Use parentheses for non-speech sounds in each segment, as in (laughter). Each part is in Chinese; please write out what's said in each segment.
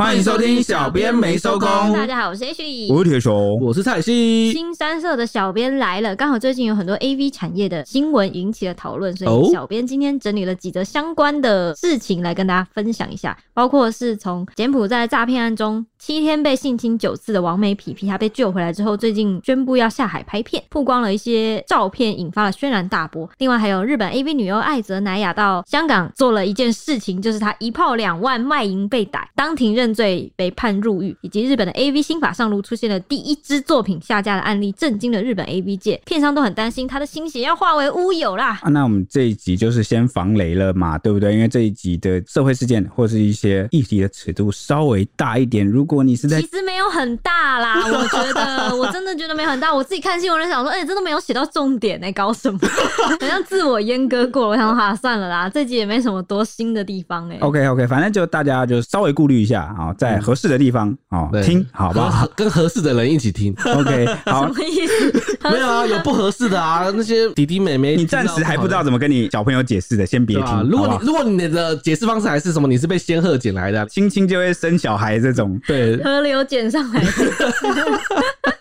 欢迎收听小编没收工。大家好，我是 H 李，我是铁雄，我是蔡西。新三社的小编来了，刚好最近有很多 AV 产业的新闻引起了讨论，所以小编今天整理了几则相关的事情来跟大家分享一下，包括是从柬埔寨诈骗案中七天被性侵九次的王美皮皮，他被救回来之后，最近宣布要下海拍片，曝光了一些照片，引发了轩然大波。另外还有日本 AV 女优艾泽乃亚到香港做了一件事情，就是她一炮两万卖淫被逮，当庭认罪被判入狱，以及日本的 AV 新法上路出现了第一支作品下架的案例，震惊了日本 AV 界，片商都很担心他的心血要化为乌有啦。啊，那我们这一集就是先防雷了嘛，对不对？因为这一集的社会事件或是一些议题的尺度稍微大一点，如果你是在其实没有很大啦，(laughs) 我觉得我真的觉得没有很大，我自己看新闻想说，哎、欸，真的没有写到重点哎、欸，搞什么？(laughs) 好像自我阉割过了，我想说哈，算了啦，这集也没什么多新的地方哎、欸。OK OK，反正就大家就稍微顾虑一下啊，在合适的地方啊、嗯、听，好不好？跟合适的人一起听。OK，好。什么意思？没有啊，有不合适的啊，那些弟弟妹妹，你暂时还不知道怎么跟你小朋友解释的，先别听。啊、如果你如果你的解释方式还是什么，你是被仙鹤捡来的，亲亲就会生小孩这种，对，河流捡上来的。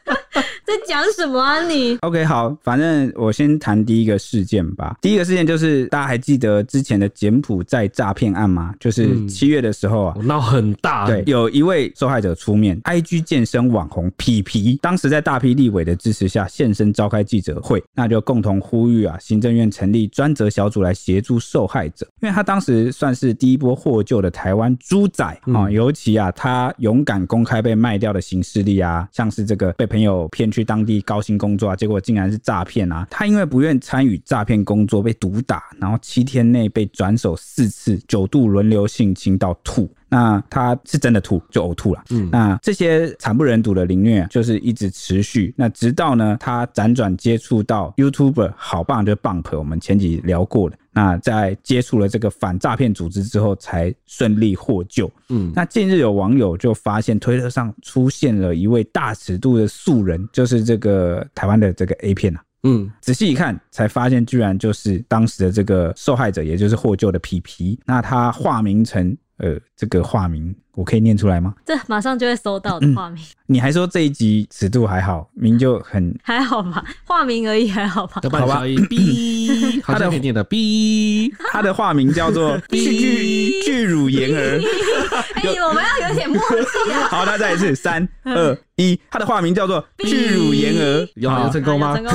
在讲什么啊你？OK，好，反正我先谈第一个事件吧。第一个事件就是大家还记得之前的柬埔寨诈骗案吗？就是七月的时候啊，闹、嗯、很大。对，有一位受害者出面，IG 健身网红皮皮，当时在大批立委的支持下现身召开记者会，那就共同呼吁啊，行政院成立专责小组来协助受害者，因为他当时算是第一波获救的台湾猪仔啊、嗯，尤其啊，他勇敢公开被卖掉的行事历啊，像是这个被朋友骗去。去当地高薪工作啊，结果竟然是诈骗啊！他因为不愿参与诈骗工作被毒打，然后七天内被转手四次，九度轮流性侵到吐。那他是真的吐，就呕吐了。嗯，那这些惨不忍睹的凌虐就是一直持续。那直到呢，他辗转接触到 YouTuber 好棒就 Bump，我们前几聊过的。那在接触了这个反诈骗组织之后，才顺利获救。嗯，那近日有网友就发现推特上出现了一位大尺度的素人，就是这个台湾的这个 A 片啊。嗯，仔细一看才发现，居然就是当时的这个受害者，也就是获救的皮皮。那他化名成。呃，这个化名我可以念出来吗？这马上就会搜到的化名。嗯。你还说这一集尺度还好，名就很 (laughs) 还好吧？化名而已，还好吧？好吧。(laughs) B，他的念的 B，他的化名叫做 (laughs) 巨巨乳言儿。哎，我们要有点默契啊！好，那再一次，三二一，他的化名叫做巨乳言儿，有有成功吗？成功。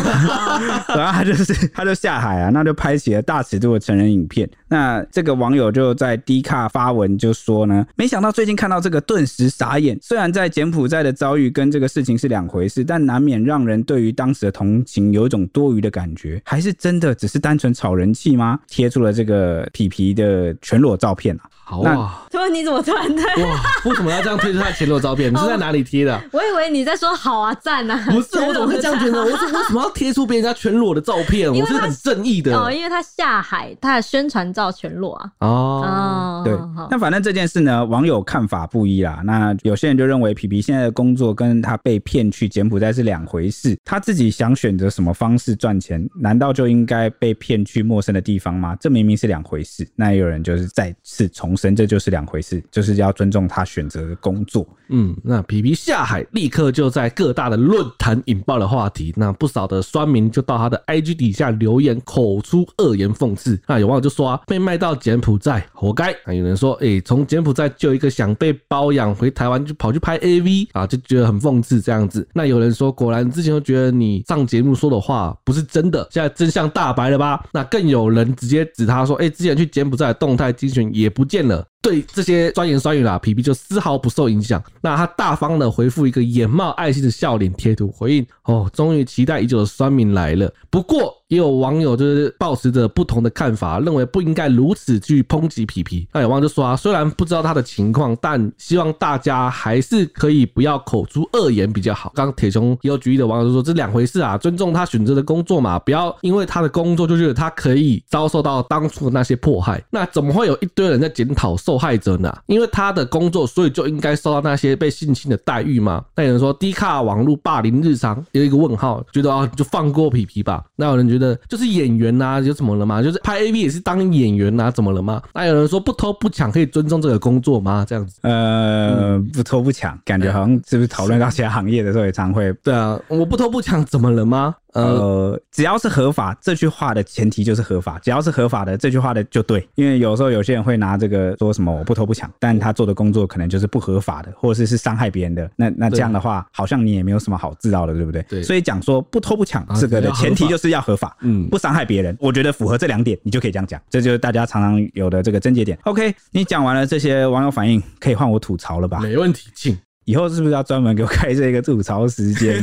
然后他就是，他就下海啊，那就拍起了大尺度的成人影片。那这个网友就在 D 卡发文就说呢，没想到最近看到这个，顿时傻眼。虽然在柬埔寨的遭遇跟这个事情是两回事，但难免让人对于当时的同情有一种多余的感觉。还是真的只是单纯炒人气吗？贴出了这个皮皮的全裸照片啊。好啊，请问你怎么突然对？哇，为什么要这样贴出他全裸照片？(laughs) 你是在哪里贴的？我以为你在说好啊，赞啊。不是，我怎么会这样觉得？我说为什么要贴出别人家全裸的照片？我是很正义的哦，因为他下海，他的宣传照全裸啊。哦，哦对。那反正这件事呢，网友看看法不一啦。那有些人就认为皮皮现在的工作跟他被骗去柬埔寨是两回事。他自己想选择什么方式赚钱，难道就应该被骗去陌生的地方吗？这明明是两回事。那也有人就是再次重申，这就是两回事，就是要尊重他选择的工作。嗯，那皮皮下海立刻就在各大的论坛引爆了话题，那不少的酸民就到他的 IG 底下留言，口出恶言讽刺。那有网友就说啊，被卖到柬埔寨，活该。那有人说，哎、从柬埔寨就一个想被包养回台湾，就跑去拍 AV 啊，就觉得很讽刺这样子。那有人说，果然之前都觉得你上节目说的话不是真的，现在真相大白了吧？那更有人直接指他说，哎、之前去柬埔寨动态精选也不见。了，对这些酸言酸语啦，皮皮就丝毫不受影响。那他大方的回复一个眼冒爱心的笑脸贴图回应：哦，终于期待已久的酸民来了。不过。也有网友就是抱持着不同的看法，认为不应该如此去抨击皮皮。那有网友就说啊，虽然不知道他的情况，但希望大家还是可以不要口出恶言比较好。刚刚铁雄也有举例的网友就说，这两回事啊，尊重他选择的工作嘛，不要因为他的工作就觉得他可以遭受到当初的那些迫害。那怎么会有一堆人在检讨受受害者呢？因为他的工作，所以就应该受到那些被性侵的待遇吗？那有人说，低卡网络霸凌日常，有一个问号，觉得啊，就放过皮皮吧。那有人觉得就是演员呐，有怎么了吗？就是拍 AV 也是当演员呐，怎么了吗？那有人说不偷不抢可以尊重这个工作吗？这样子，呃，不偷不抢，感觉好像是不是讨论到其他行业的时候也常会？对啊，我不偷不抢怎么了吗？呃，只要是合法，这句话的前提就是合法。只要是合法的，这句话的就对。因为有时候有些人会拿这个说什么我不偷不抢，但他做的工作可能就是不合法的，或者是是伤害别人的。那那这样的话，好像你也没有什么好自傲的，对不对？对。所以讲说不偷不抢这个的前提就是要合法，嗯，不伤害别人。我觉得符合这两点，你就可以这样讲。这就是大家常常有的这个症结点。OK，你讲完了这些网友反应，可以换我吐槽了吧？没问题，请。以后是不是要专门给我开这个吐槽时间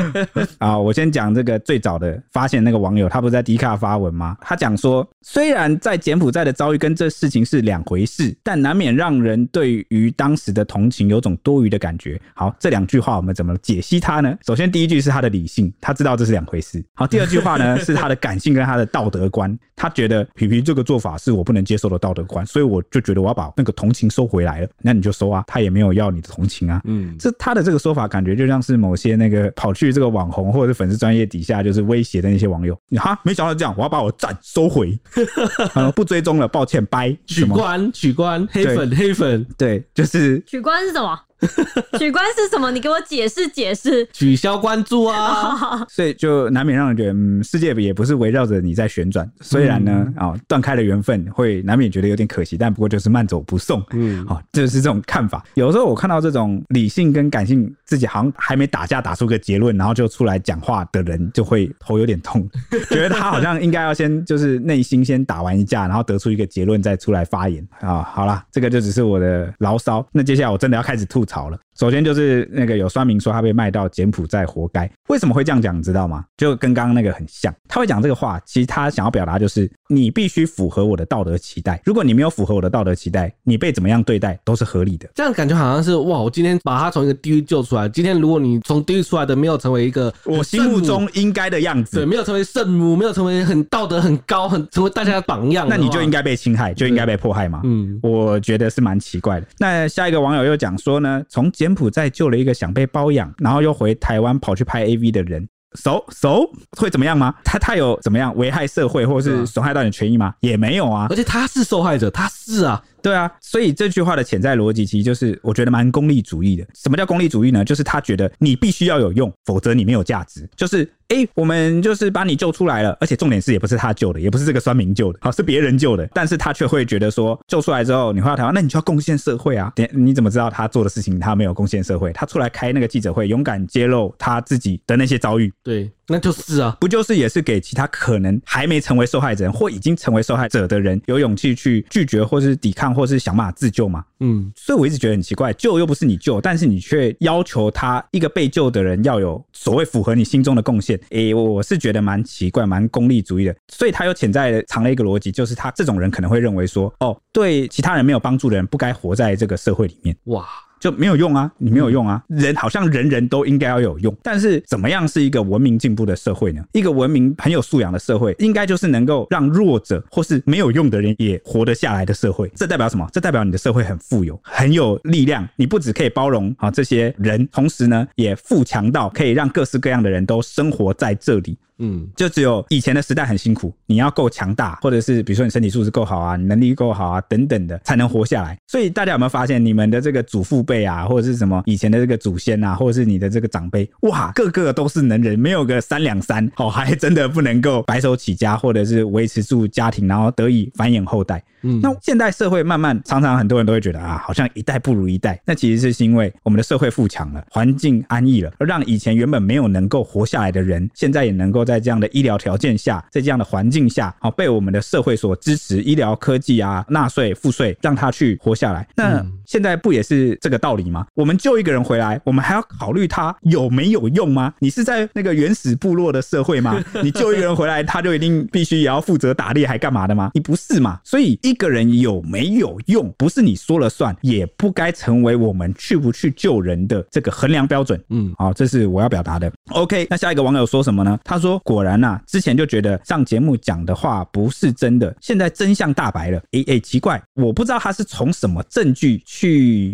(laughs) 啊？我先讲这个最早的发现那个网友，他不是在迪卡发文吗？他讲说，虽然在柬埔寨的遭遇跟这事情是两回事，但难免让人对于当时的同情有种多余的感觉。好，这两句话我们怎么解析它呢？首先，第一句是他的理性，他知道这是两回事。好，第二句话呢是他的感性跟他的道德观，他觉得皮皮这个做法是我不能接受的道德观，所以我就觉得我要把那个同情收回来了。那你就收啊，他也没有要你的同情啊。嗯，这他的这个说法感觉就像是某些那个跑去这个网红或者是粉丝专业底下就是威胁的那些网友，你哈没想到这样，我要把我赞收回，(laughs) 不追踪了，抱歉，拜，取关取关，黑粉黑粉，对，就是取关是什么？(laughs) 取关是什么？你给我解释解释。取消关注啊，(laughs) 所以就难免让人觉得，嗯，世界也不是围绕着你在旋转。虽然呢，啊、嗯，断开了缘分，会难免觉得有点可惜，但不过就是慢走不送。嗯，好，就是这种看法。有时候我看到这种理性跟感性自己好像还没打架打出个结论，然后就出来讲话的人，就会头有点痛，(laughs) 觉得他好像应该要先就是内心先打完一架，然后得出一个结论再出来发言啊。好了，这个就只是我的牢骚。那接下来我真的要开始吐。吵了。首先就是那个有酸民说他被卖到柬埔寨活该，为什么会这样讲？你知道吗？就跟刚刚那个很像。他会讲这个话，其实他想要表达就是你必须符合我的道德期待。如果你没有符合我的道德期待，你被怎么样对待都是合理的。这样感觉好像是哇，我今天把他从一个地狱救出来。今天如果你从地狱出来的没有成为一个我心目中应该的样子，对，没有成为圣母，没有成为很道德很高，很成为大家的榜样，那你就应该被侵害，就应该被迫害嘛。嗯，我觉得是蛮奇怪的。那下一个网友又讲说呢，从柬埔寨救了一个。想被包养，然后又回台湾跑去拍 AV 的人，so so 会怎么样吗？他他有怎么样危害社会，或是损害到你的权益吗？也没有啊，而且他是受害者，他是啊。对啊，所以这句话的潜在逻辑其实就是我觉得蛮功利主义的。什么叫功利主义呢？就是他觉得你必须要有用，否则你没有价值。就是哎、欸，我们就是把你救出来了，而且重点是也不是他救的，也不是这个酸民救的，好，是别人救的。但是他却会觉得说，救出来之后你回到台湾，那你就要贡献社会啊。你怎么知道他做的事情他没有贡献社会？他出来开那个记者会，勇敢揭露他自己的那些遭遇，对，那就是啊，不就是也是给其他可能还没成为受害者或已经成为受害者的人有勇气去拒绝或是抵抗。或是想办法自救嘛？嗯，所以我一直觉得很奇怪，救又不是你救，但是你却要求他一个被救的人要有所谓符合你心中的贡献。诶、欸，我是觉得蛮奇怪，蛮功利主义的。所以他有潜在藏了一个逻辑，就是他这种人可能会认为说，哦，对其他人没有帮助的人，不该活在这个社会里面。哇。就没有用啊，你没有用啊，人好像人人都应该要有用，但是怎么样是一个文明进步的社会呢？一个文明很有素养的社会，应该就是能够让弱者或是没有用的人也活得下来的社会。这代表什么？这代表你的社会很富有，很有力量。你不只可以包容啊这些人，同时呢也富强到可以让各式各样的人都生活在这里。嗯，就只有以前的时代很辛苦，你要够强大，或者是比如说你身体素质够好啊，你能力够好啊，等等的，才能活下来。所以大家有没有发现，你们的这个祖父辈啊，或者是什么以前的这个祖先啊，或者是你的这个长辈，哇，(laughs) 个个都是能人，没有个三两三，哦，还真的不能够白手起家，或者是维持住家庭，然后得以繁衍后代。嗯，那现代社会慢慢，常常很多人都会觉得啊，好像一代不如一代。那其实是因为我们的社会富强了，环境安逸了，而让以前原本没有能够活下来的人，现在也能够在这样的医疗条件下，在这样的环境下，好被我们的社会所支持，医疗科技啊，纳税赋税，让他去活下来。那现在不也是这个道理吗？我们救一个人回来，我们还要考虑他有没有用吗？你是在那个原始部落的社会吗？(laughs) 你救一个人回来，他就一定必须也要负责打猎还干嘛的吗？你不是嘛？所以一个人有没有用，不是你说了算，也不该成为我们去不去救人的这个衡量标准。嗯，好，这是我要表达的。OK，那下一个网友说什么呢？他说：“果然呐，之前就觉得上节目讲的话不是真的，现在真相大白了。诶诶，奇怪，我不知道他是从什么证据去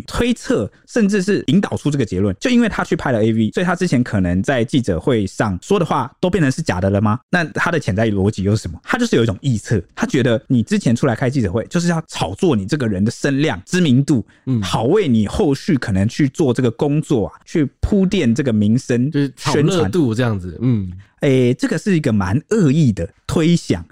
推测，甚至是引导出这个结论。就因为他去拍了 AV，所以他之前可能在记者会上说的话都变成是假的了吗？那他的潜在逻辑又是什么？他就是有一种臆测，他觉得你之前出来开记者会就是要炒作你这个人的声量、知名度，嗯，好为你后续可能去做这个工作啊，去铺垫这个名声，就是炒热度这样子，嗯。”诶、欸，这个是一个蛮恶意的推想，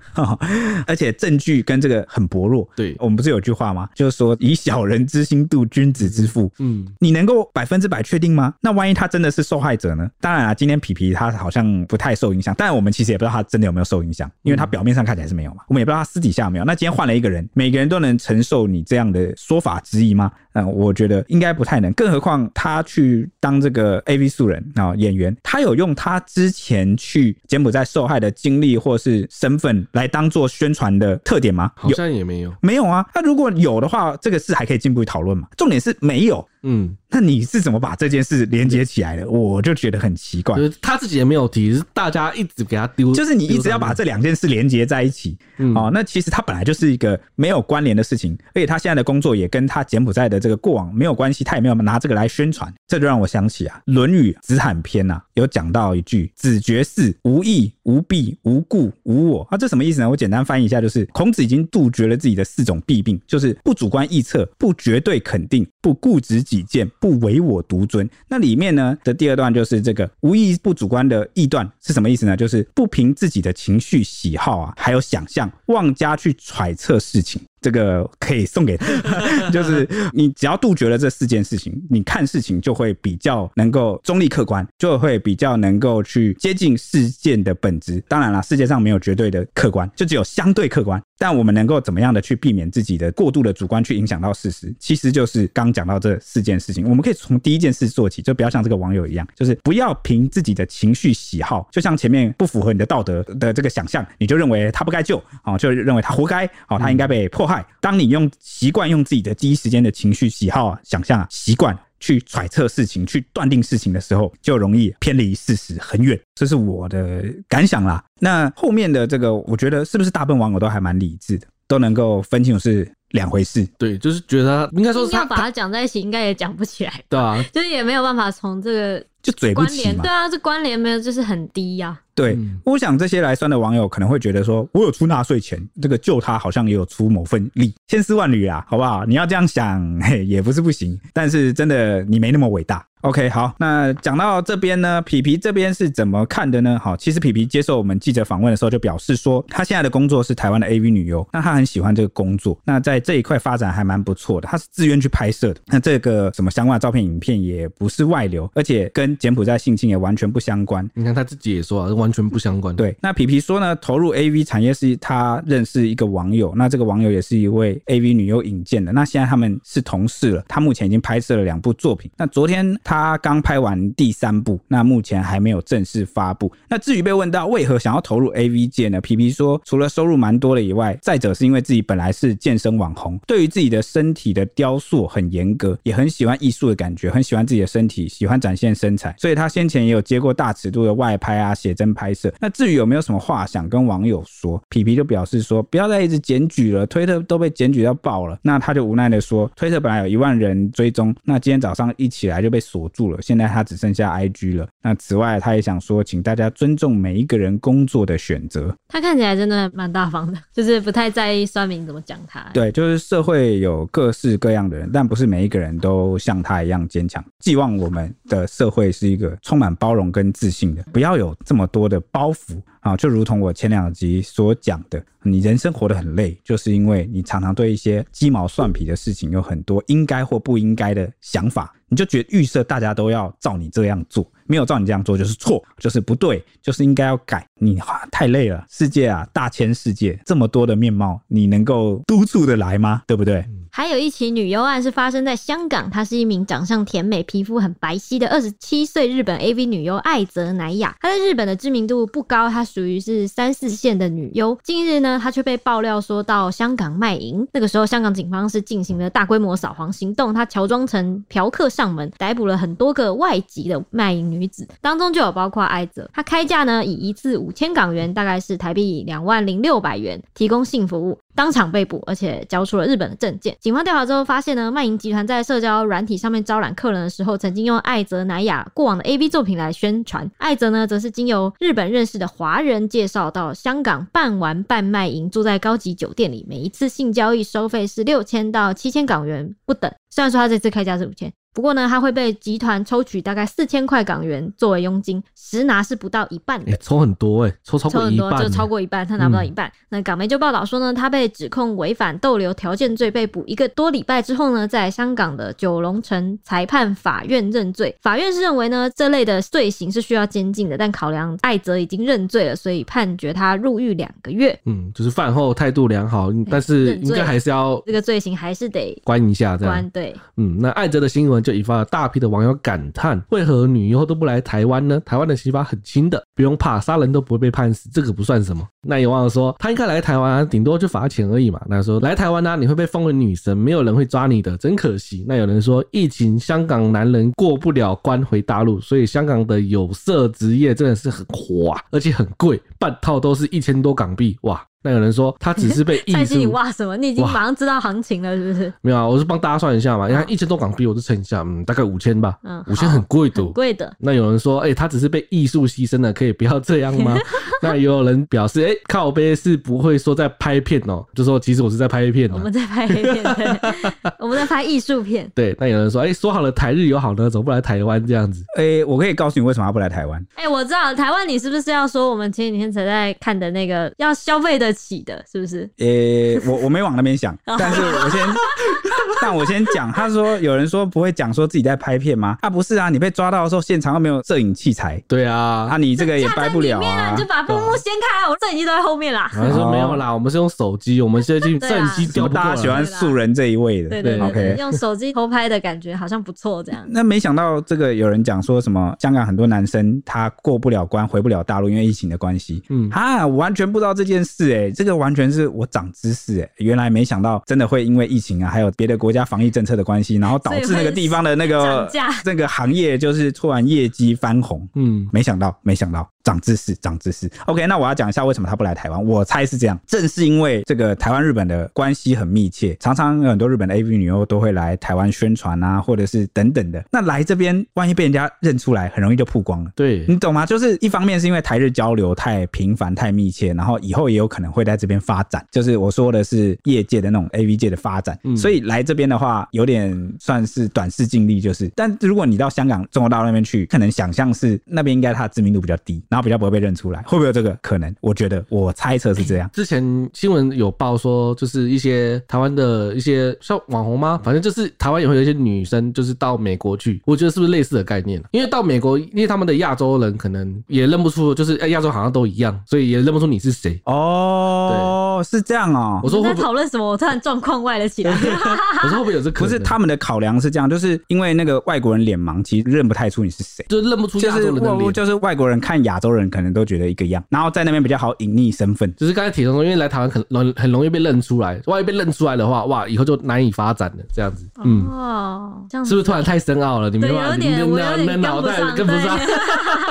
而且证据跟这个很薄弱。对，我们不是有句话吗？就是说以小人之心度君子之腹。嗯，你能够百分之百确定吗？那万一他真的是受害者呢？当然啊，今天皮皮他好像不太受影响，但我们其实也不知道他真的有没有受影响，因为他表面上看起来是没有嘛。我们也不知道他私底下有没有。那今天换了一个人，每个人都能承受你这样的说法质疑吗？嗯，我觉得应该不太能。更何况他去当这个 AV 素人啊演员，他有用他之前去。柬埔寨受害的经历或是身份来当做宣传的特点吗？好像也没有，没有啊。那如果有的话，这个事还可以进一步讨论嘛。重点是没有。嗯，那你是怎么把这件事连接起来的？我就觉得很奇怪。就是他自己也没有提，是大家一直给他丢，就是你一直要把这两件事连接在一起。嗯，哦，那其实他本来就是一个没有关联的事情，而且他现在的工作也跟他柬埔寨的这个过往没有关系，他也没有拿这个来宣传。这就让我想起啊，《论语·子罕篇》呐，有讲到一句：“子绝嗣，无义，无弊，无故，无我。”啊，这什么意思呢？我简单翻译一下，就是孔子已经杜绝了自己的四种弊病，就是不主观臆测，不绝对肯定，不固执己见，不唯我独尊。那里面呢的第二段就是这个无意不主观的臆断是什么意思呢？就是不凭自己的情绪喜好啊，还有想象，妄加去揣测事情。这个可以送给他，就 (laughs) 是你只要杜绝了这四件事情，你看事情就会比较能够中立客观，就会比较能够去接近事件的本质。当然了，世界上没有绝对的客观，就只有相对客观。但我们能够怎么样的去避免自己的过度的主观去影响到事实？其实就是刚讲到这四件事情，我们可以从第一件事做起，就不要像这个网友一样，就是不要凭自己的情绪喜好，就像前面不符合你的道德的这个想象，你就认为他不该救，哦，就认为他活该，哦，他应该被迫害。当你用习惯用自己的第一时间的情绪、喜好啊、想象啊、习惯去揣测事情、去断定事情的时候，就容易偏离事实很远。这是我的感想啦。那后面的这个，我觉得是不是大部分网友都还蛮理智的，都能够分清楚是两回事？对，就是觉得他应该说是要把它讲在一起，应该也讲不起来。对啊，就是也没有办法从这个就嘴不起嘛。对啊，这关联没有，就是很低呀、啊。对，我想这些来酸的网友可能会觉得说，我有出纳税钱，这个救他好像也有出某份力，千丝万缕啊，好不好？你要这样想，(laughs) 嘿，也不是不行，但是真的你没那么伟大。OK，好，那讲到这边呢，皮皮这边是怎么看的呢？好，其实皮皮接受我们记者访问的时候就表示说，他现在的工作是台湾的 AV 女优，那他很喜欢这个工作，那在这一块发展还蛮不错的，他是自愿去拍摄的，那这个什么相关的照片、影片也不是外流，而且跟柬埔寨性侵也完全不相关。你看他自己也说啊，完全不相关。对，那皮皮说呢，投入 AV 产业是他认识一个网友，那这个网友也是一位 AV 女优引荐的，那现在他们是同事了，他目前已经拍摄了两部作品，那昨天他刚拍完。第三部，那目前还没有正式发布。那至于被问到为何想要投入 AV 界呢？皮皮说，除了收入蛮多的以外，再者是因为自己本来是健身网红，对于自己的身体的雕塑很严格，也很喜欢艺术的感觉，很喜欢自己的身体，喜欢展现身材，所以他先前也有接过大尺度的外拍啊、写真拍摄。那至于有没有什么话想跟网友说，皮皮就表示说，不要再一直检举了，推特都被检举到爆了。那他就无奈的说，推特本来有一万人追踪，那今天早上一起来就被锁住了，现在他。只剩下 IG 了。那此外，他也想说，请大家尊重每一个人工作的选择。他看起来真的蛮大方的，(laughs) 就是不太在意酸民怎么讲他。对，就是社会有各式各样的人，但不是每一个人都像他一样坚强。寄望我们的社会是一个充满包容跟自信的，不要有这么多的包袱啊！就如同我前两集所讲的，你人生活得很累，就是因为你常常对一些鸡毛蒜皮的事情有很多应该或不应该的想法。你就觉得预设大家都要照你这样做，没有照你这样做就是错，就是不对，就是应该要改。你太累了，世界啊，大千世界这么多的面貌，你能够督促得来吗？对不对？还有一起女优案是发生在香港，她是一名长相甜美、皮肤很白皙的二十七岁日本 AV 女优艾泽乃亚。她在日本的知名度不高，她属于是三四线的女优。近日呢，她却被爆料说到香港卖淫。那个时候，香港警方是进行了大规模扫黄行动，她乔装成嫖客上门，逮捕了很多个外籍的卖淫女子，当中就有包括艾泽。她开价呢，以一次五千港元，大概是台币两万零六百元，提供性服务。当场被捕，而且交出了日本的证件。警方调查之后发现呢，卖淫集团在社交软体上面招揽客人的时候，曾经用艾泽乃亚过往的 AV 作品来宣传。艾泽呢，则是经由日本认识的华人介绍到香港半玩半卖淫，住在高级酒店里，每一次性交易收费是六千到七千港元不等。虽然说他这次开价是五千。不过呢，他会被集团抽取大概四千块港元作为佣金，实拿是不到一半的。欸、抽很多哎、欸，抽超过一半，抽很多，就超过一半，他拿不到一半。嗯、那港媒就报道说呢，他被指控违反逗留条件罪，被捕一个多礼拜之后呢，在香港的九龙城裁判法院认罪。法院是认为呢，这类的罪行是需要监禁的，但考量艾泽已经认罪了，所以判决他入狱两个月。嗯，就是饭后态度良好，但是应该还是要这个罪行还是得关一下，这样关对。嗯，那艾泽的新闻就引发了大批的网友感叹：为何女优都不来台湾呢？台湾的刑法很轻的，不用怕，杀人都不会被判死，这个不算什么。那有网友说，他应该来台湾啊，顶多就罚钱而已嘛。那说来台湾呢、啊，你会被封为女神，没有人会抓你的，真可惜。那有人说，疫情香港男人过不了关回大陆，所以香港的有色职业真的是很火啊，而且很贵，半套都是一千多港币，哇。那有人说他只是被 (laughs) 艺术，哇什么？你已经马上知道行情了，是不是？没有啊，我是帮大家算一下嘛。你看一千多港币，我就乘一下，嗯，大概五千吧。嗯，五千很贵的，贵的。那有人说，哎、欸，他只是被艺术牺牲了，可以不要这样吗？(laughs) 那也有人表示，哎、欸，靠背是不会说在拍片哦、喔，就说其实我是在拍片、哦。我们在拍片，对，(laughs) 我们在拍艺术片。对，那有人说，哎、欸，说好了台日友好呢，怎么不来台湾这样子？哎、欸，我可以告诉你为什么他不来台湾。哎、欸，我知道台湾，你是不是要说我们前几天才在看的那个要消费得起的，是不是？(laughs) 呃、欸，我我没往那边想，但是我先，(laughs) 但我先讲，他说有人说不会讲说自己在拍片吗？啊，不是啊，你被抓到的时候现场又没有摄影器材，对啊，啊，你这个也掰不了啊，你就把布幕掀开，我摄影机都在后面啦。他说没有啦，我们是用手机，我们现在摄影机屌，大家喜欢素人这一位的，对对对，OK，用手机偷拍的感觉好像不错，这样。那没想到这个有人讲说什么香港很多男生他过不了关，回不了大陆，因为疫情的关系，嗯，啊，我完全不知道这件事、欸，哎，这个完全是。我长知识哎，原来没想到真的会因为疫情啊，还有别的国家防疫政策的关系，然后导致那个地方的那个这个行业就是突然业绩翻红。嗯，没想到，没想到。长知识，长知识。OK，那我要讲一下为什么他不来台湾。我猜是这样，正是因为这个台湾日本的关系很密切，常常有很多日本的 AV 女优都会来台湾宣传啊，或者是等等的。那来这边，万一被人家认出来，很容易就曝光了。对，你懂吗？就是一方面是因为台日交流太频繁、太密切，然后以后也有可能会在这边发展。就是我说的是业界的那种 AV 界的发展，嗯、所以来这边的话，有点算是短视尽力。就是，但如果你到香港、中国大陆那边去，可能想象是那边应该它的知名度比较低。然后比较不会被认出来，会不会有这个可能？我觉得，我猜测是这样。之前新闻有报说，就是一些台湾的一些像网红吗？反正就是台湾也会有一些女生，就是到美国去。我觉得是不是类似的概念？因为到美国，因为他们的亚洲人可能也认不出，就是亚洲好像都一样，所以也认不出你是谁。哦，对，是这样哦。我说会不会在讨论什么？我突然状况外了起来。(laughs) 我说会不会有这可能？不是他们的考量是这样，就是因为那个外国人脸盲，其实认不太出你是谁，就认不出亚洲人的脸。就是外国人看亚洲人可能。都觉得一个样，然后在那边比较好隐匿身份。就是刚才铁通说，因为来台湾很容很容易被认出来，万一被认出来的话，哇，以后就难以发展了。这样子，嗯，哦，这样子是不是突然太深奥了？你没办法，你的脑袋跟不上。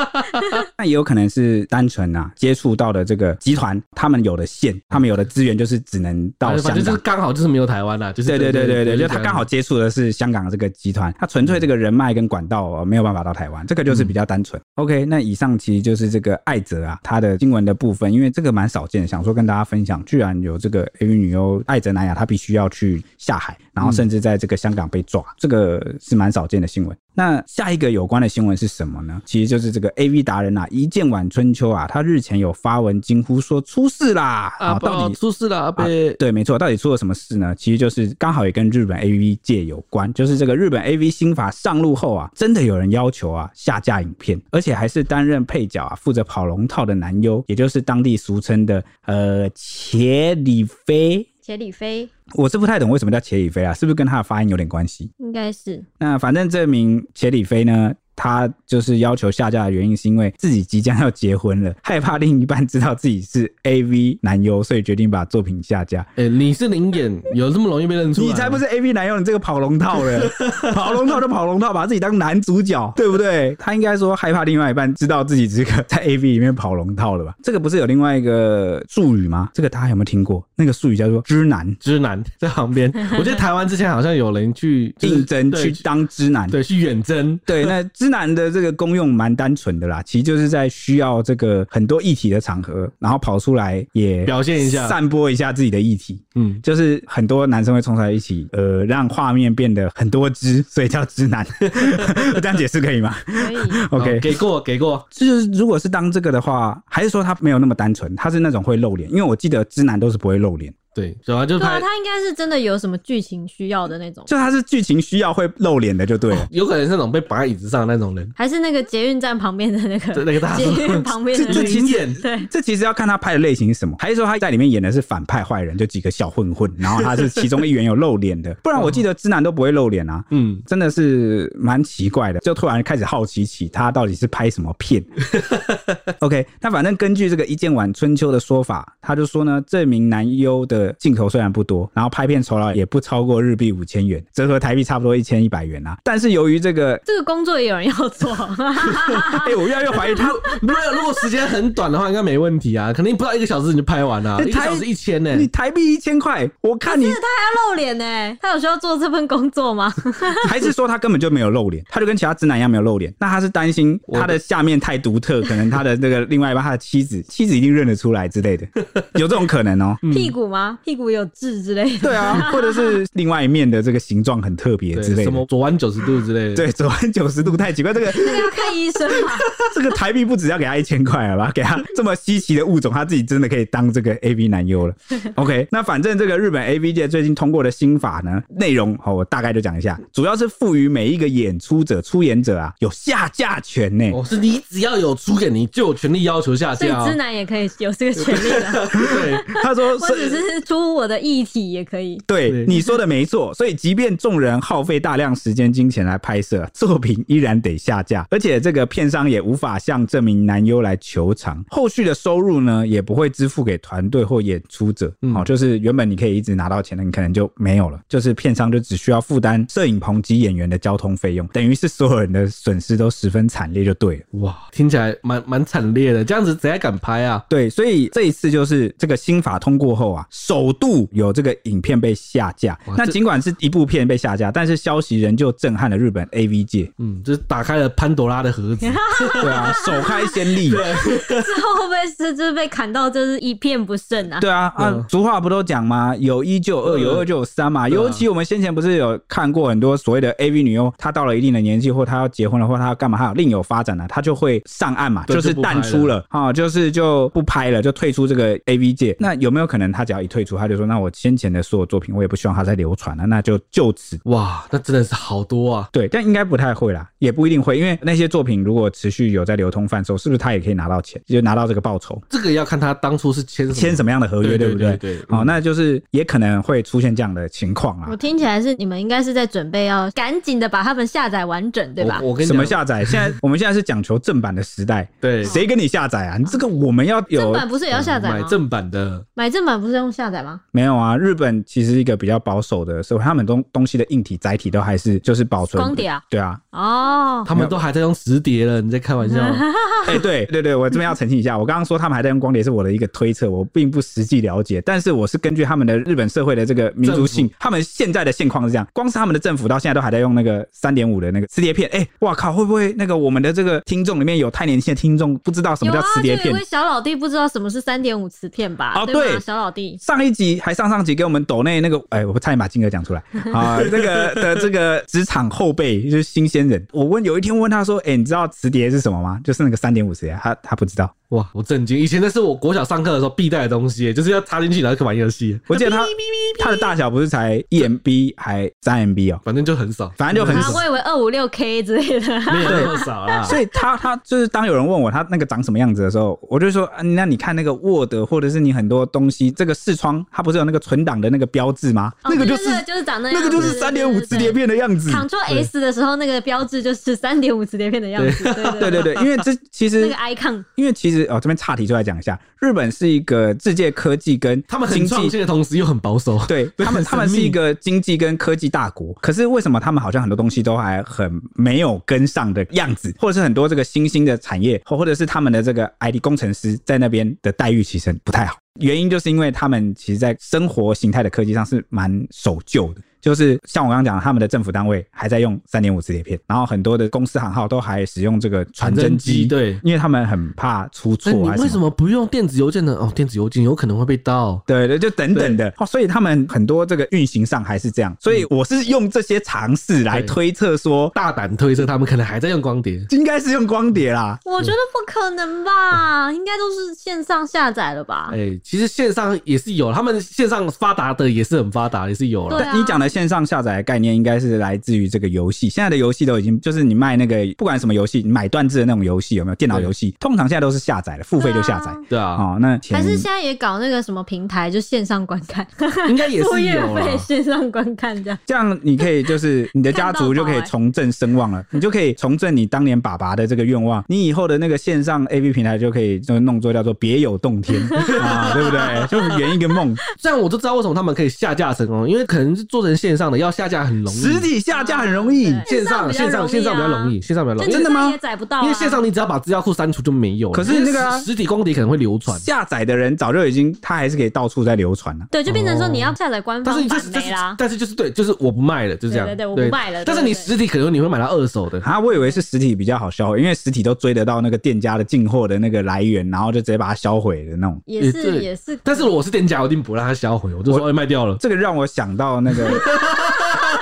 (laughs) 那也有可能是单纯啊，接触到的这个集团，他们有的线，他们有的资源，就是只能到香港，就是刚好就是没有台湾了。就是对对对对对，就他刚好接触的是香港的这个集团，他纯粹这个人脉跟管道没有办法到台湾，这个就是比较单纯。OK，那以上其实就是这个。艾泽啊，他的新闻的部分，因为这个蛮少见，想说跟大家分享，居然有这个 AV 女优艾泽南亚，她必须要去下海，然后甚至在这个香港被抓，这个是蛮少见的新闻。那下一个有关的新闻是什么呢？其实就是这个 AV 达人啊，一剑晚春秋啊，他日前有发文惊呼说出事啦啊，到底出事了？啊，对，没错，到底出了什么事呢？其实就是刚好也跟日本 AV 界有关，就是这个日本 AV 新法上路后啊，真的有人要求啊下架影片，而且还是担任配角啊，负责跑龙套的男优，也就是当地俗称的呃茄里菲。茄里飞我是不太懂为什么叫茄里飞啊，是不是跟他的发音有点关系？应该是。那反正这名茄里飞呢，他就是要求下架的原因，是因为自己即将要结婚了，(laughs) 害怕另一半知道自己是 AV 男优，所以决定把作品下架。哎、欸，你是临演，(laughs) 有这么容易被认出来？你才不是 AV 男优，你这个跑龙套的，(laughs) 跑龙套就跑龙套，把自己当男主角，对不对？他应该说害怕另外一半知道自己这个在 AV 里面跑龙套了吧？这个不是有另外一个术语吗？这个大家有没有听过？那个术语叫做“知男”，知男在旁边。我觉得台湾之前好像有人去应征去当知男，对，去远征，对，那。汁男的这个功用蛮单纯的啦，其实就是在需要这个很多议题的场合，然后跑出来也表现一下，散播一下自己的议题。嗯，就是很多男生会冲出来一起，呃，让画面变得很多汁，(laughs) 所以叫直男。(laughs) 这样解释可以吗？可以。(laughs) OK，给过，给过。就是如果是当这个的话，还是说他没有那么单纯，他是那种会露脸？因为我记得直男都是不会露脸。对，主要就是对啊，他应该是真的有什么剧情需要的那种，就他是剧情需要会露脸的，就对了。哦，(laughs) 有可能是那种被绑在椅子上的那种人，还是那个捷运站旁边的那个 (laughs) 那个大捷运旁边的这其实演，(laughs) 对，这其实要看他拍的类型是什么，还是说他在里面演的是反派坏人，就几个小混混，然后他是其中一员有露脸的，不然我记得汁男都不会露脸啊，嗯，真的是蛮奇怪的，就突然开始好奇起他到底是拍什么片。OK，那反正根据这个一见晚春秋的说法，他就说呢，这名男优的镜头虽然不。多，然后拍片酬劳也不超过日币五千元，折合台币差不多一千一百元啊。但是由于这个这个工作也有人要做，(laughs) 哎、欸，我越来越怀疑他。没有，如果时间很短的话，应该没问题啊，肯定不到一个小时你就拍完了，欸。一个小时一千呢？你台币一千块，我看你是他还要露脸呢？他有需要做这份工作吗？(laughs) 还是说他根本就没有露脸？他就跟其他直男一样没有露脸？那他是担心他的下面太独特，可能他的那个另外一半，他的妻子，妻子一定认得出来之类的，有这种可能哦，喔。(laughs) 屁股吗？屁股有痣。之类的，对啊，(laughs) 或者是另外一面的这个形状很特别之类的，什么左弯九十度之类的，对，左弯九十度太奇怪，这个 (laughs) 这个要看医生嘛。(laughs) 这个台币不只要给他一千块了吧？给他这么稀奇的物种，他自己真的可以当这个 AV 男优了。OK，那反正这个日本 AV 界最近通过的新法呢，内容好，我大概就讲一下，主要是赋予每一个演出者、出演者啊有下架权呢。哦，是你只要有出演，你就有权利要求下架，哦，所以汁男也可以有这个权利的。对，他说我只是出我的意。一体也可以，对你说的没错。所以，即便众人耗费大量时间、金钱来拍摄作品，依然得下架，而且这个片商也无法向这名男优来求偿，后续的收入呢，也不会支付给团队或演出者。好、嗯，就是原本你可以一直拿到钱的，你可能就没有了。就是片商就只需要负担摄影棚及演员的交通费用，等于是所有人的损失都十分惨烈，就对了。哇，听起来蛮蛮惨烈的。这样子谁还敢拍啊？对，所以这一次就是这个新法通过后啊，首度有。这个影片被下架，那尽管是一部片被下架，但是消息仍旧震撼了日本 AV 界。嗯，就是打开了潘多拉的盒子。(laughs) 对啊，首开先例。对，之后会不会是就是被砍到就是一片不剩啊？对啊，啊，嗯、俗话不都讲吗？有一就有二，有二就有三嘛。尤其我们先前不是有看过很多所谓的 AV 女优，她到了一定的年纪，或她要结婚了，或她要干嘛，她有另有发展了，她就会上岸嘛，就是淡出了啊，就是就不拍了，就退出这个 AV 界。那有没有可能她只要一退出，他就说那我先前的所有作品，我也不希望它再流传了，那就就此哇，那真的是好多啊。对，但应该不太会啦，也不一定会，因为那些作品如果持续有在流通贩售，是不是他也可以拿到钱，就拿到这个报酬？这个要看他当初是签签什么样的合约，对不对？对，好，那就是也可能会出现这样的情况啊。我听起来是你们应该是在准备要赶紧的把他们下载完整，对吧？我，我跟你什么下载？现在 (laughs) 我们现在是讲求正版的时代，对，谁跟你下载啊？你这个我们要有正版，不是也要下载吗？买正版的，买正版不是用下载吗？没有啊，日本其实一个比较保守的社会，他们东东西的硬体载体都还是就是保存光碟啊，对啊，哦，他们都还在用磁碟了，你在开玩笑？哎、欸，对对对，我这边要澄清一下，我刚刚说他们还在用光碟是我的一个推测，我并不实际了解，但是我是根据他们的日本社会的这个民族性，他们现在的现况是这样，光是他们的政府到现在都还在用那个三点五的那个磁碟片，哎、欸，哇靠，会不会那个我们的这个听众里面有太年轻的听众不知道什么叫磁碟片？因为小老弟不知道什么是三点五磁片吧？哦，对，小老弟上一集还上上集给我们抖内那个，哎、欸，我差点把金额讲出来 (laughs) 啊，这个的这个职场后辈就是新鲜人，我问有一天问他说，哎、欸，你知道磁碟是什么吗？就是那个三点五磁碟，他他不知道。哇，我震惊！以前那是我国小上课的时候必带的东西，就是要插进去然后可以玩游戏。我记得它它的大小不是才一 MB 还三 MB 哦，反正就很少，反正就很少。我以为二五六 K 之类的，没有那么少啦。(laughs) 所以他他就是当有人问我他那个长什么样子的时候，我就说，那你看那个 Word 或者是你很多东西，这个视窗，它不是有那个存档的那个标志吗？哦、那个就是就是长那样，那个就是三点五磁碟片的样子。Ctrl S 的时候，那个标志就是三点五磁碟片的样子。对对对，因为这其实那个 icon，因为其实哦，这边岔题出来讲一下，日本是一个世界科技跟他们 (laughs) 很创新的同时又很保守。对他们，他们是一个经济跟科技大国，可是为什么他们好像很多东西都还很没有跟上的样子，或者是很多这个新兴的产业，或或者是他们的这个 ID 工程师在那边的待遇其实不太好，原因就是因为他们其实在生活形态的科技上是蛮守旧的。就是像我刚刚讲，他们的政府单位还在用三点五磁碟片，然后很多的公司行号都还使用这个传真机，对，因为他们很怕出错。你为什么不用电子邮件呢？哦，电子邮件有可能会被盗。对对，就等等的哦，所以他们很多这个运行上还是这样。所以我是用这些尝试来推测说，大胆推测他们可能还在用光碟，应该是用光碟啦。我觉得不可能吧，应该都是线上下载了吧？哎，其实线上也是有，他们线上发达的也是很发达，也是有了。但你讲的线上下载的概念应该是来自于这个游戏，现在的游戏都已经就是你卖那个不管什么游戏，你买断制的那种游戏有没有？电脑游戏通常现在都是下载的，付费就下载。对啊，哦，那还是现在也搞那个什么平台，就线上观看，应该也是有费线上观看这样。这样你可以就是你的家族就可以重振声望了，你就可以重振你当年爸爸的这个愿望，你以后的那个线上 A P 平台就可以就弄作叫做别有洞天 (laughs) 啊，对不对？就圆一个梦。这样我就知道为什么他们可以下架成功，因为可能是做成线上的要下架。很容易，实体下架很容易，线上线上线上比较容易，线上比较容易，真的吗？也载不到，因为线上你只要把资料库删除就没有。可是那个实体光碟可能会流传，下载的人早就已经，他还是可以到处在流传了。对，就变成说你要下载官方版没啦。但是就是对，就是我不卖了，就是这样。对对，我不卖了。但是你实体可能你会买到二手的啊，我以为是实体比较好销毁，因为实体都追得到那个店家的进货的那个来源，然后就直接把它销毁的那种。也是也是，但是我是店家，我一定不让它销毁，我就说卖掉了。这个让我想到那个。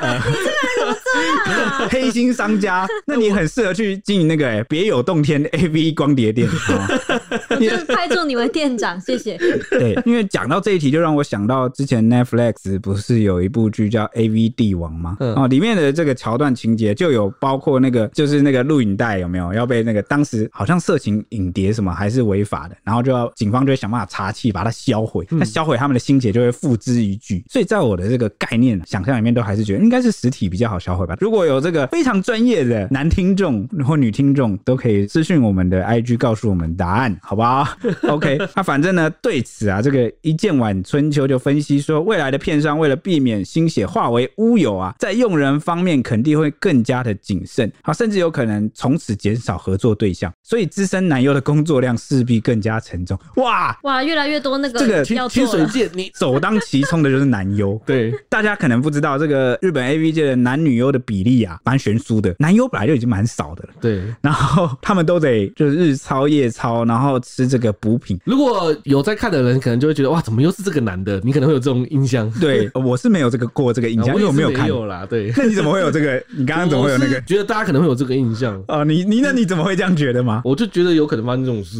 呃、你这个人怎么这样、啊？黑心商家，(laughs) 那你很适合去经营那个哎、欸，别有洞天 AV 光碟店。(laughs) 我就派驻你为店长，谢谢。对，因为讲到这一题，就让我想到之前 Netflix 不是有一部剧叫《AV 帝王》吗？嗯、哦，里面的这个桥段情节就有包括那个，就是那个录影带有没有要被那个当时好像色情影碟什么还是违法的，然后就要警方就会想办法查气，把它销毁。那销毁他们的心结就会付之一炬。所以在我的这个概念想象里面，都还是觉得。应该是实体比较好销如果有这个非常专业的男听众或女听众，都可以私讯我们的 IG 告诉我们答案，好不好？(laughs) OK，那反正呢，对此啊，这个一见晚春秋就分析说，未来的片商为了避免心血化为乌有啊，在用人方面肯定会更加的谨慎，啊，甚至有可能从此减少合作对象，所以资深男优的工作量势必更加沉重。哇哇，越来越多那个这个清水界，你首当其冲的就是男优。(laughs) 对，大家可能不知道这个日本。A V 界的男女优的比例啊，蛮悬殊的。男优本来就已经蛮少的了，对。然后他们都得就是日操夜操，然后吃这个补品。如果有在看的人，可能就会觉得哇，怎么又是这个男的？你可能会有这种印象。对，我是没有这个过这个印象，因为我没有看。有啦，对。那 (laughs) 你怎么会有这个？你刚刚怎么会有那个？(laughs) 觉得大家可能会有这个印象啊。(laughs) 你你那你怎么会这样觉得吗？我就觉得有可能发生这种事。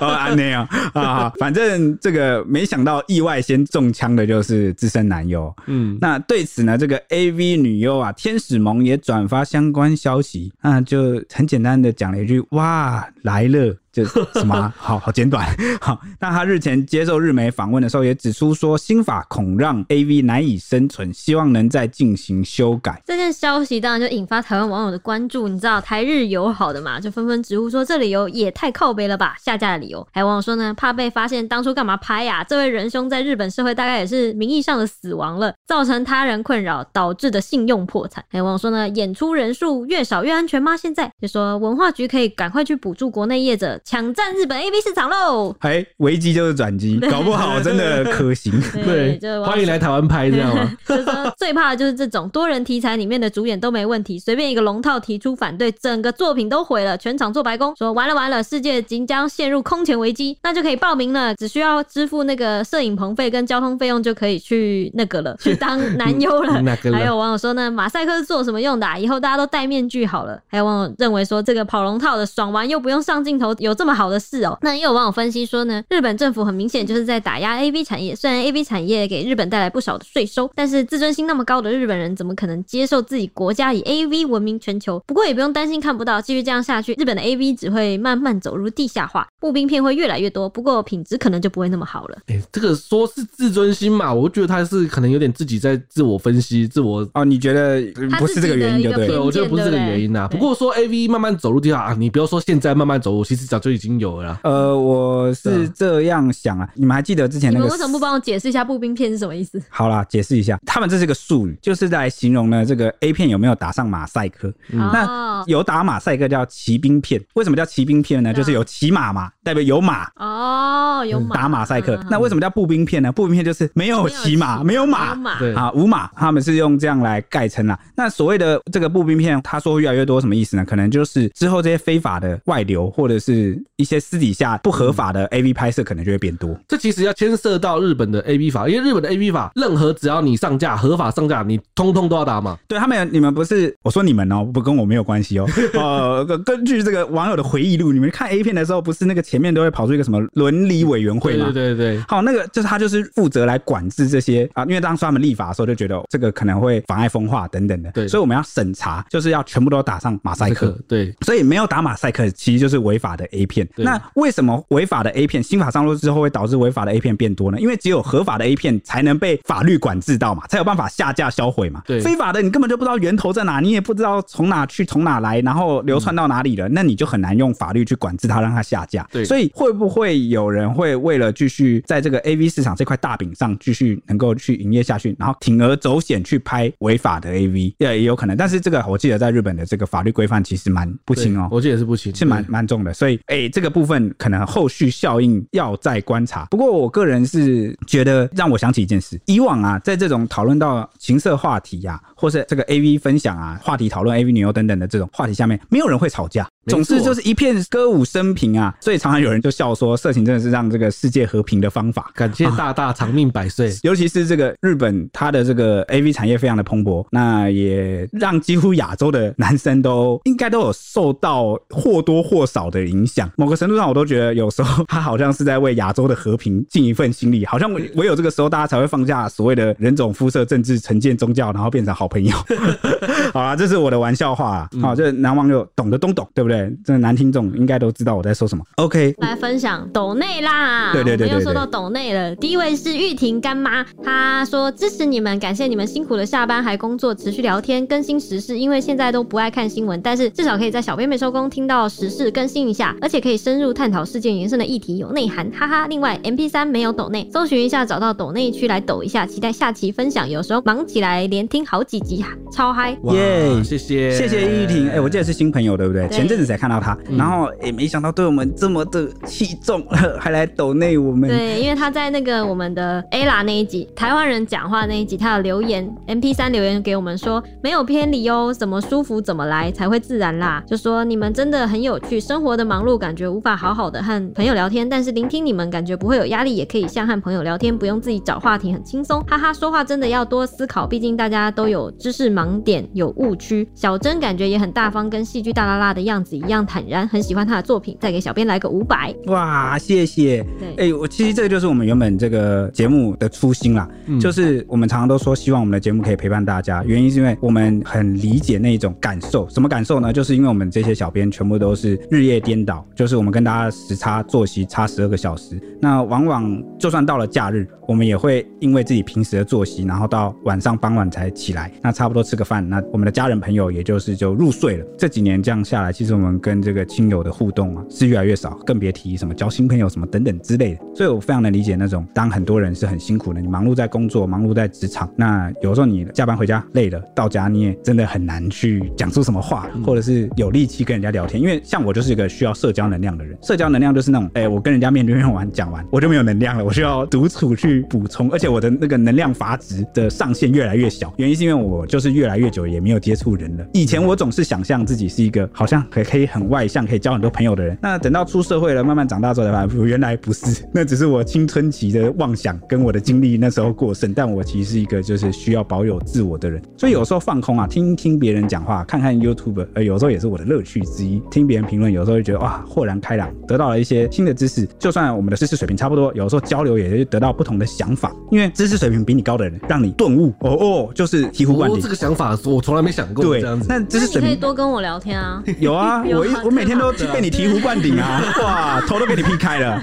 啊，那样啊，反正这个没想到意外先中枪的就是资深男优。嗯，那对此呢？这个 A V 女优啊，天使萌也转发相关消息，那就很简单的讲了一句：“哇，来了。”就什么 (laughs) 好好简短好，那他日前接受日媒访问的时候，也指出说新法恐让 AV 难以生存，希望能再进行修改。这件消息当然就引发台湾网友的关注，你知道台日友好的嘛，就纷纷直呼说这理由也太靠背了吧，下架的理由。还有网友说呢，怕被发现当初干嘛拍呀、啊？这位仁兄在日本社会大概也是名义上的死亡了，造成他人困扰导致的信用破产。还有网友说呢，演出人数越少越安全吗？现在就说文化局可以赶快去补助国内业者。抢占日本 AV 市场喽！哎，危机就是转机，(laughs) 搞不好真的可行。对，就欢迎来台湾拍，这样吗？(laughs) 就是说最怕的就是这种多人题材里面的主演都没问题，随便一个龙套提出反对，整个作品都毁了，全场做白宫，说完了完了，世界即将陷入空前危机，那就可以报名了，只需要支付那个摄影棚费跟交通费用就可以去那个了，(laughs) 去当男优了。还有网友说呢，马赛克是做什么用的啊？以后大家都戴面具好了。还有网友认为说，这个跑龙套的爽完又不用上镜头，有这么好的事哦、喔。那也有网友分析说呢，日本政府很明显就是在打压 A V 产业。虽然 A V 产业给日本带来不少的税收，但是自尊心那么高的日本人怎么可能接受自己国家以 A V 闻名全球？不过也不用担心看不到，继续这样下去，日本的 A V 只会慢慢走入地下化，步兵片会越来越多，不过品质可能就不会那么好了。哎、欸，这个说是自尊心嘛，我觉得他是可能有点自己在自我分析、自我啊。你觉得不是这个原因就对了？对，我觉得不是这个原因呐、啊。不过说 A V 慢慢走入地下啊，你不要说现在慢慢走入，其实早就已经有了。呃，我是这样想啊，你们还记得之前那个？你们为什么不帮我解释一下步兵片是什么意思？好啦，解释一下，他们这是个术语，就是在形容呢这个 A 片有没有打上马赛克。嗯、那有打马赛克叫骑兵片，为什么叫骑兵片呢？就是有骑马嘛，代表有马哦，有马打马赛克。那为什么叫步兵片呢？步兵片就是没有骑马，没有马，没有马对啊，无马，他们是用这样来概称啦。那所谓的这个步兵片，他说越来越多，什么意思呢？可能就是之后这些非法的外流，或者是一些私底下不合法的 AV 拍摄，可能就会变多。这其实要牵涉到日本的 AV 法，因为日本的 AV 法，任何只要你上架合法上架，你通通都要打码。对他们，你们不是我说你们哦、喔，不跟我没有关系哦。呃，(laughs) 根据这个网友的回忆录，你们看 A 片的时候，不是那个前面都会跑出一个什么伦理委员会吗？对对对。好，那个就是他就是负责来管制这些啊，因为当初他们立法的时候就觉得这个可能会妨碍风化等等的，对，所以我们要审查，就是要全部都打上马赛克。对，所以没有打马赛克，其实就是违法的 A 片。那为什么违法的 A 片新法上路之后会导致违法的 A 片变多呢？因为只有合法的 A 片才能被法律管制到嘛，才有办法下架销毁嘛。对，非法的你根本就不知道源头在哪，你也不知道从哪去从哪来，然后流窜到哪里了，那你就很难用法律去管制它，让它下架。对，所以会不会有人会为了继续在这个 AV 市场这块大饼上继续能够去营业下去，然后铤而走险去拍违法的 AV？也也有可能。但是这个我记得在日本的这个法律规范其实蛮不清哦，我记得是不清，是蛮蛮重的。所以哎、欸，这个部分可能后续效应要再观察。不过我个人是觉得让我想起一件事，以往啊，在这种讨论到情色话题呀、啊，或是这个 AV 分享啊，话题讨论 AV 女优等等的这种话题下面，没有人会吵架，总之就是一片歌舞升平啊。所以常常有人就笑说，色情真的是让这个世界和平的方法。感谢大大长命百岁，尤其是这个日本，它的这个 AV 产业非常的蓬勃，那也让几乎亚洲的男生都应该都有受到或多或少的影响。某个程度上，我都觉得有时候他好像是在为亚洲的和平尽一份心力，好像唯有这个时候大家才会放下所谓的人种、肤色、政治、成见、宗教，然后变成好朋友。(laughs) 好啦，这是我的玩笑话啊。好，这男网友懂得都懂，对不对？这男听众应该都知道我在说什么。OK，来分享抖内啦。对对对，又说到抖内了。第一位是玉婷干妈，她说支持你们，感谢你们辛苦的下班还工作，持续聊天更新时事。因为现在都不爱看新闻，但是至少可以在小编没收工听到时事更新一下，而且可以深入探讨事件延伸的议题，有内涵，哈哈。另外，MP 三没有抖内，搜寻一下找到抖内区来抖一下，期待下期分享。有时候忙起来连听好几集哈，超嗨！耶，谢谢谢谢玉婷。哎、欸，我记得是新朋友对不对？对前阵子才看到他，然后也、欸、没想到对我们这么的器重，(laughs) 还来抖内我们。对，因为他在那个我们的 Ella 那一集台湾人讲话那一集，他有留言，MP 三留言给我们说没有偏离哦，怎么舒服怎么来才会自然啦。就说你们真的很有趣，生活的忙碌感觉无法好好的和朋友聊天，但是聆听你们感觉不会有压力，也可以像和朋友聊天，不用自己找话题，很轻松。哈哈，说话真的要多思考，毕竟大家都有知识盲点，有误区。小珍感觉也很大方，跟戏剧大拉拉的样子一样坦然，很喜欢他的作品。再给小编来个五百。哇，谢谢。对，哎、我其实这个就是我们原本这个节目的初心啦，就是我们常常都说希望我们的节目可以陪伴大家，原因是因为我们很理解那一种感受。什么感受呢？就是因为我们这些小编全部都是日夜颠倒，就是我们跟大家时差作息差十二个小时，那往往就算到了假日，我们也会因为自己平时的作息，然后到晚上傍晚才起来，那差不多吃个饭，那我们的家人朋友也就是就入睡了。这几年这样下来，其实我们跟这个亲友的互动啊是越来越少，更别提什么交新朋友什么等等之类的。所以我非常能理解那种当很多人是很辛苦的，你忙碌在工作，忙碌在职场，那有时候你加班回家累了，到家你也真的很难去讲出什么话，或者是有力气跟人家聊天。因为像我就是一个需要社交能量的人，社交能量就是那种，哎、欸，我跟人家面对面玩讲完，我就没有能量了，我需要独处去补充，而且我的那个能量阀值的上限越来越小。原因是因为我就是越来越久也没有接触人了。以前我总是想象自己是一个好像可可以很外向，可以交很多朋友的人。那等到出社会了，慢慢长大之后才发现，原来不是，那只是我青春期的妄想跟我的经历那时候过剩。但我其实是一个就是需要保有自我的人，所以有时候放空啊，听听别人讲话，看看 YouTube，呃，有时候也是我的乐趣之一。听别人评论，有时候会觉得哇，豁然开朗，得到了一些新的知识。就算我们的知识水平差不多，有时候交流也会得到不同的想法。因为知识水平比你高的人，让你顿悟哦哦，就是醍醐灌顶。这个想法我从来没想过。对，这样子。那知识水平可以多跟我聊天啊。有啊，(laughs) 我一我每天 (laughs) 都被你醍醐灌顶啊，(laughs) 哇，头都给你劈开了。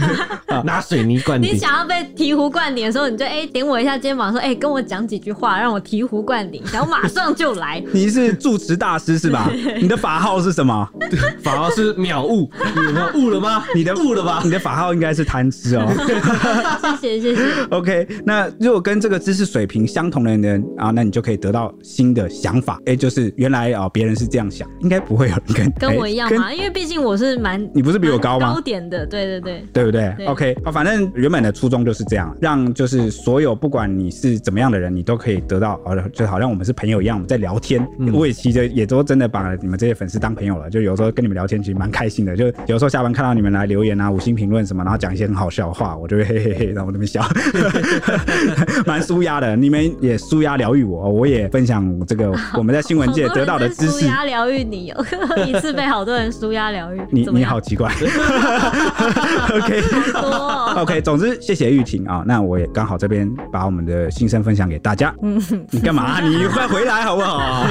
拿水泥灌顶。你想要被醍醐灌顶的时候，你就哎、欸、点我一下肩膀，说哎、欸、跟我讲几句话，让我醍醐灌顶，然后马上就来。你是住持大师是吧？你的法号是什么？法号是秒悟，你有没有悟了吗？你的悟了吧？你的法号应该是贪吃哦。谢谢谢谢。OK，那如果跟这个知识水平相同的人啊，那你就可以得到新的想法。哎、欸，就是原来啊，别人是这样想，应该不会有人跟跟我一样嘛？因为毕竟我是蛮，你不是比我高吗？高点的，对对对，对不对，对？OK，啊，反正原本的初衷就是这样，让就是所有不管你是怎么样的人，你都可以得到，好的，就好像我们是朋友一样，我们在聊天。嗯、我也其实也都真的把你们这些粉丝当朋友了，就有时候跟你们聊天其实蛮开心的，就有时候下班看到你们来留言啊、五星评论什么，然后讲一些很好笑的话，我就会嘿嘿嘿，然后我那边笑，(laughs) 蛮舒压的。你们也舒压疗愈我，我也分享这个 (laughs) 我们在新闻界得到的知识。舒压疗愈你，(laughs) 一次被好多人舒压疗愈。你你好奇怪。OK，多 OK，总之谢谢玉婷啊，那我也刚好这边把我们的心声分享给大家。嗯，你干嘛？你快回来好不好？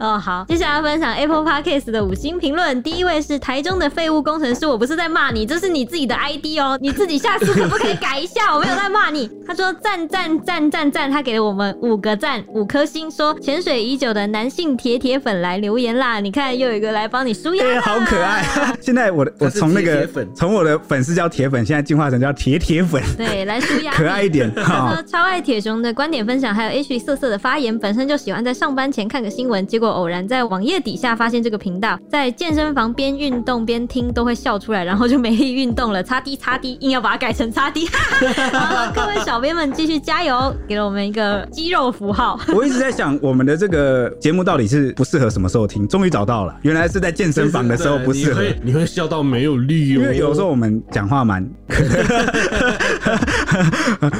哦，好，接下来分享 Apple Podcast 的五星评论。第一位是台中的废物工程师，我不是在骂你，这是你自己的 ID 哦，你自己下次可不可以改一下？我没有在骂你。他说赞赞赞赞赞，他给了我们五个赞，五颗星，说潜水已久的男性铁铁粉来留言啦。你看，又有一个来帮你输压，欸，好可爱。(laughs) 现在我的我从那个从我的粉丝叫铁粉，现在进化成叫铁铁粉，对，来输压，可爱一点。(laughs) 他说超爱铁熊的观点分享，还有 H 色色的发言，本身就喜欢在上班前看个新闻，结果偶然在网页底下发现这个频道，在健身房边运动边听都会笑出来，然后就没力运动了，擦滴擦滴，硬要把它改成擦滴。(laughs) (laughs) 各位小编们继续加油，给了我们一个肌肉符号。(laughs) 我一直在想，我们的这个节目到底是不适合什么时候听？终于找到了，原来是在健身房的时候不适合。你会笑到没有力哦，因为有时候我们讲话蛮，(laughs)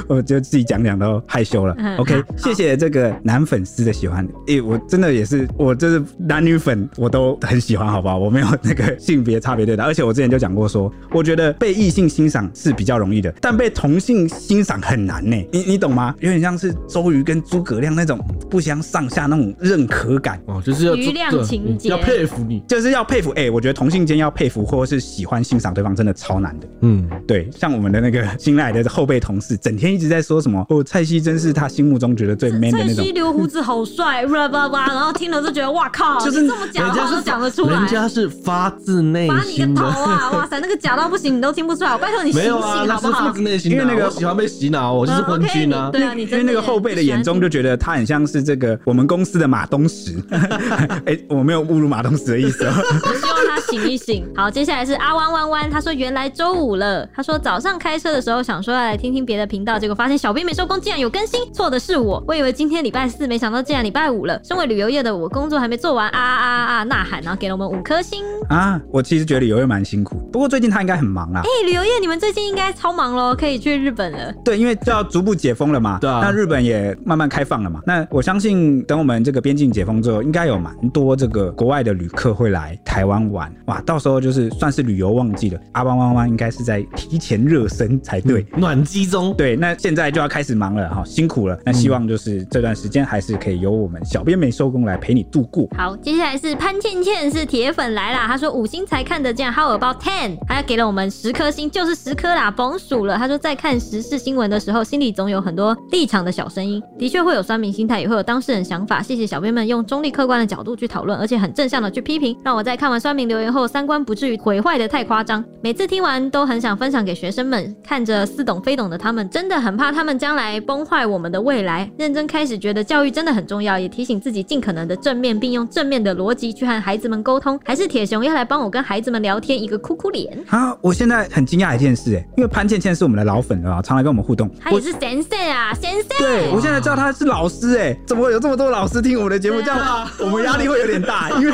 我就自己讲讲都害羞了。OK，谢谢这个男粉丝的喜欢。哎、欸，我真的也是，我就是男女粉我都很喜欢，好不好？我没有那个性别差别对待，而且我之前就讲过说，我觉得被异性欣赏是比较容易的，但被同性欣赏很难呢。你你懂吗？有点像是周瑜跟诸葛亮那种不相上下那种认可感哦，就是要瑜亮情节，要佩服你，就是要佩服。哎、欸，我觉得同性间要佩服或者是喜欢欣赏对方，真的超难的。嗯，对，像我们的那个新来的后辈同事，整天一直在说什么哦，蔡西真是他心目中觉得最 man 的那种。蔡西留胡子好帅，叭叭叭，然后听了就觉得哇靠，就是这么讲话都讲得出来。人家是发自内心的。发你个头啊！哇塞，那个假到不行，你都听不出来。我拜托你醒醒好不好？没有啊，那是发自内心的。因为那个喜欢被洗脑，我就是昏君啊。对啊，你因为那个后辈的眼中就觉得他很像是这个我们公司的马东石。(laughs) 哎、欸，我没有侮辱马东石的意思哦。(laughs) 我希望他醒一醒。(laughs) 好，接下来是阿弯弯弯，他说原来周五了。他说早上开车的时候想说要来听听别的频道，结果发现小编没收工，竟然有更新。错的是我，我以为今天礼拜四，没想到竟然礼拜五了。身为旅游业的我，工作还没做完，啊啊啊啊呐喊，然后给了我们五颗星啊。我其实觉得旅游业蛮辛苦，不过最近他应该很忙啊。哎、欸，旅游业你们最近应该超忙喽，可以去日本了。对，因为就要逐步解封了嘛。对啊。那日本也慢慢开放了嘛。那我相信等我们这个边境解封之后，应该有蛮多这个国外的旅客会来台湾玩。哇，到时候就是算是旅游旺季了。阿邦汪汪应该是在提前热身才对，嗯、暖机中。对，那现在就要开始忙了哈，辛苦了。那希望就是这段时间还是可以由我们小编没收工来陪你度过。好，接下来是潘倩倩是铁粉来啦，他说五星才看得见，How about ten？他给了我们十颗星，就是十颗啦，甭数了。他说在看时事新闻的时候，心里总有很多立场的小声音，的确会有酸民心态，也会有当事人想法。谢谢小编们用中立客观的角度去讨论，而且很正向的去批评，让我在看完酸民留言后，三观不至于毁坏的太夸张。每次听完都很想分享给学生们，看着似懂非懂的他们，真的很怕他们将来崩坏我们的未来。认真开始觉得教育真的很重要，也提醒自己尽可能的正面，并用正面的逻辑去和孩子们沟通。还是铁雄要来帮我跟孩子们聊天，一个哭哭脸。啊，我现在很惊讶一件事，哎，因为潘倩倩是我们的老粉啊，常来跟我们互动。他也是先生啊，先生。对，我现在知道他是老师，哎，怎么会有这么多老师听我们的节目？这样我们压力会有点大，因为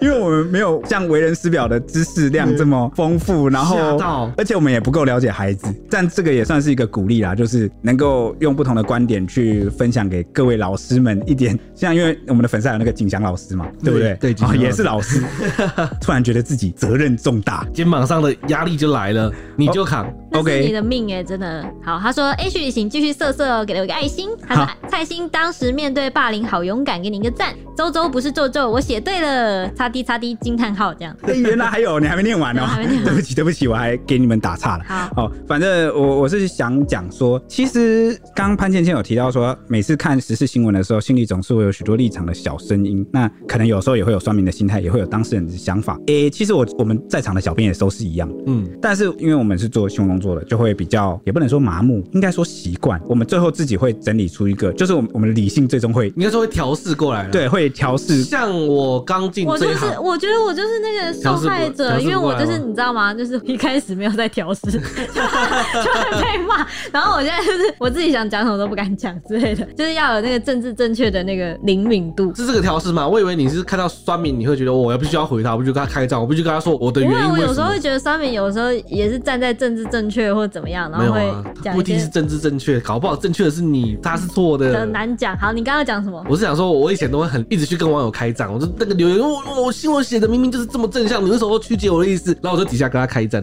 因为我们没有像为人师表的知识量这么丰富，然后而且我们也不够了解孩子，但这个也算是一个鼓励啦，就是能够用不同的观点去分享给各位老师们一点。像因为我们的粉丝还有那个景祥老师嘛，对不对？对，哦，也是老师。(laughs) 突然觉得自己责任重大，肩膀上的压力就来了，你就扛。哦、OK，你的命哎，真的好。他说：“H 旅行继续色色哦，给了我一个爱心。”他说：“蔡心当时面对霸凌好勇敢，给你一个赞。”周周不是皱皱，我写对了，擦滴擦滴惊叹号这样。哎，原来还有，你还没念完哦，(laughs) 还没念完。对不起，对不起，我还给你们打岔了。好，哦，反正我我是想讲说，其实刚刚潘倩倩有提到说，每次看时事新闻的时候，心里总是会有许多立场的小声音。那可能有时候也会有酸民的心态，也会有当事人的想法。哎，其实我我们在场的小编也都是一样。嗯，但是因为我们是做新闻工作的，就会比较也不能说麻木，应该说习惯。我们最后自己会整理出一个，就是我们我们的理性最终会应该说会调试过来。对，会调试。像我刚进，我就是我觉得我就是那个受害者，因为我就是你知道吗？就是一开始没有在调试，(laughs) 就会被骂。然后我现在就是我自己想讲什么都不敢讲之类的，就是要有那个政治正确的那个灵敏度。是这个调试吗？我以为你是看到酸民，你会觉得我要必须要回他，我必须跟他开战，我必须跟他说我的原因。因为我有时候会觉得酸民有时候也是站在政治正确或者怎么样，然后会讲不一定是政治正确，搞不好正确的是你，他是错的。很难讲。好，你刚刚讲什么？我是想说，我以前都会很一直去跟网友开战，我就那个留言，我我新闻写的明明就是这么正向，你为什么曲解我的意思？然后我就底下跟他开战。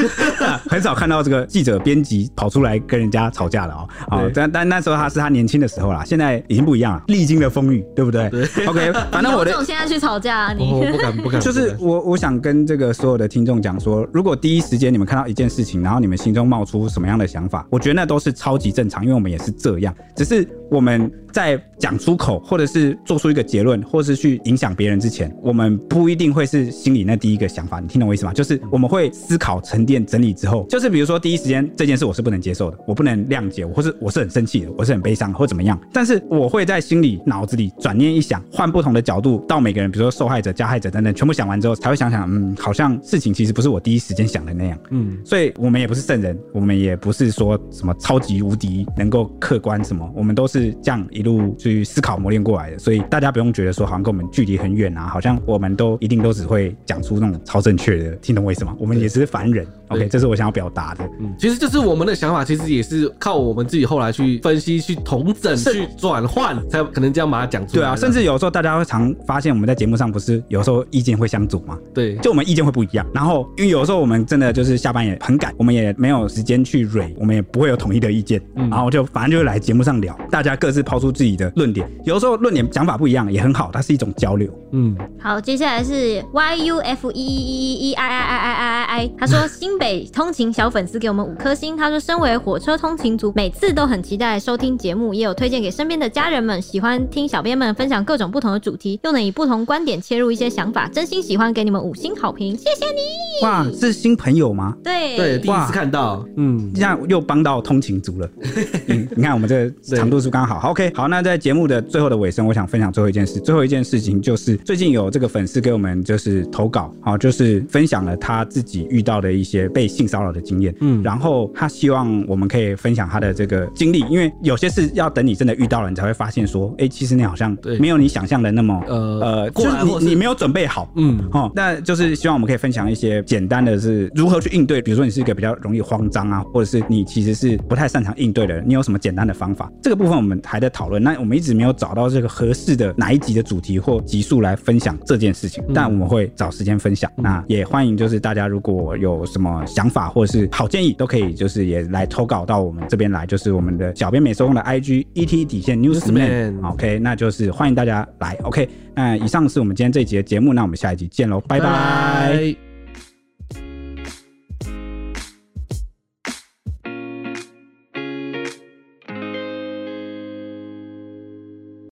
(laughs) 很少看到这个记者编辑跑出来跟人家吵架了哦。好，但但那时候他是他年轻的时候啦，现在已经不一样了，历经了风雨，对不对？对。OK，反正我的这种现在去吵架，啊，你不敢不敢。(laughs) 就是我我想跟这个所有的听众讲说，如果第一时间你们看到一件事情，然后然后你们心中冒出什么样的想法，我觉得那都是超级正常，因为我们也是这样，只是我们在讲出口，或者是做出一个结论，或是去影响别人之前，我们不一定会是心里那第一个想法。你听懂我意思吗？就是我们会思考、沉淀、整理之后，就是比如说第一时间这件事我是不能接受的，我不能谅解，或是我是很生气的，我是很悲伤或怎么样。但是我会在心里、脑子里转念一想，换不同的角度，到每个人，比如说受害者、加害者等等，全部想完之后，才会想想，嗯，好像事情其实不是我第一时间想的那样。嗯，所以我们也不是圣人，我们也不是说什么超级无敌能够客观什么，我们都是这样一路去思考磨练过来的。所以大家不用觉得说好像跟我们距离很远啊，好像我们都一定都只会讲出那种超正确的，听懂我意思吗？我们也只是凡人。OK，这是我想要表达的。嗯，其实就是我们的想法，其实也是靠我们自己后来去分析、去统整、去转换，才有可能这样把它讲出来。对啊，甚至有时候大家会常发现，我们在节目上不是有时候意见会相左嘛？对，就我们意见会不一样。然后因为有时候我们真的就是下班也很赶，我们也没有时间去蕊，我们也不会有统一的意见。嗯，然后就反正就是来节目上聊，大家各自抛出自己的论点。有时候论点讲法不一样也很好，它是一种交流。嗯，好，接下来是 Y U F E E E E I I I I I I，他说新 (laughs) 北通勤小粉丝给我们五颗星。他说身为火车通勤族，每次都很期待收听节目，也有推荐给身边的家人们，喜欢听小编们分享各种不同的主题，又能以不同观点切入一些想法，真心喜欢，给你们五星好评，谢谢你。哇，是新朋友吗？对对，第一次看到，嗯，这样又帮到通勤族了。(laughs) 嗯，你看我们这个长度是刚好，好，OK，好，那在节目的最后的尾声，我想分享最后一件事，最后一件事情就是最近有这个粉丝给我们就是投稿，好，就是分享了他自己遇到的一些被性骚扰的经验，嗯，然后他希望我们可以分享他的这个经历，因为有些事要等你真的遇到了，你才会发现说，哎，其实你好像没有你想象的那么，呃呃，就是你你没有准备好，嗯，哦，那就是希望我们可以分享一些简单的是如何去应对，比如说你是一个比较容易慌张啊，或者是你其实是不太擅长应对的人，你有什么简单的方法？这个部分我们还在讨论，那我们一直没有找到这个合适的哪一集的主题或集数来分享这件事情，但我们会找时间分享。那也欢迎就是大家如果有什么想法或者是好建议，都可以就是也来投稿到我们这边来，就是我们的小编美收工的 IG ET 底线 Newsman，OK，那就是欢迎大家来，OK，那以上是我们今天这一集的节目，那我们下一集见喽，拜拜。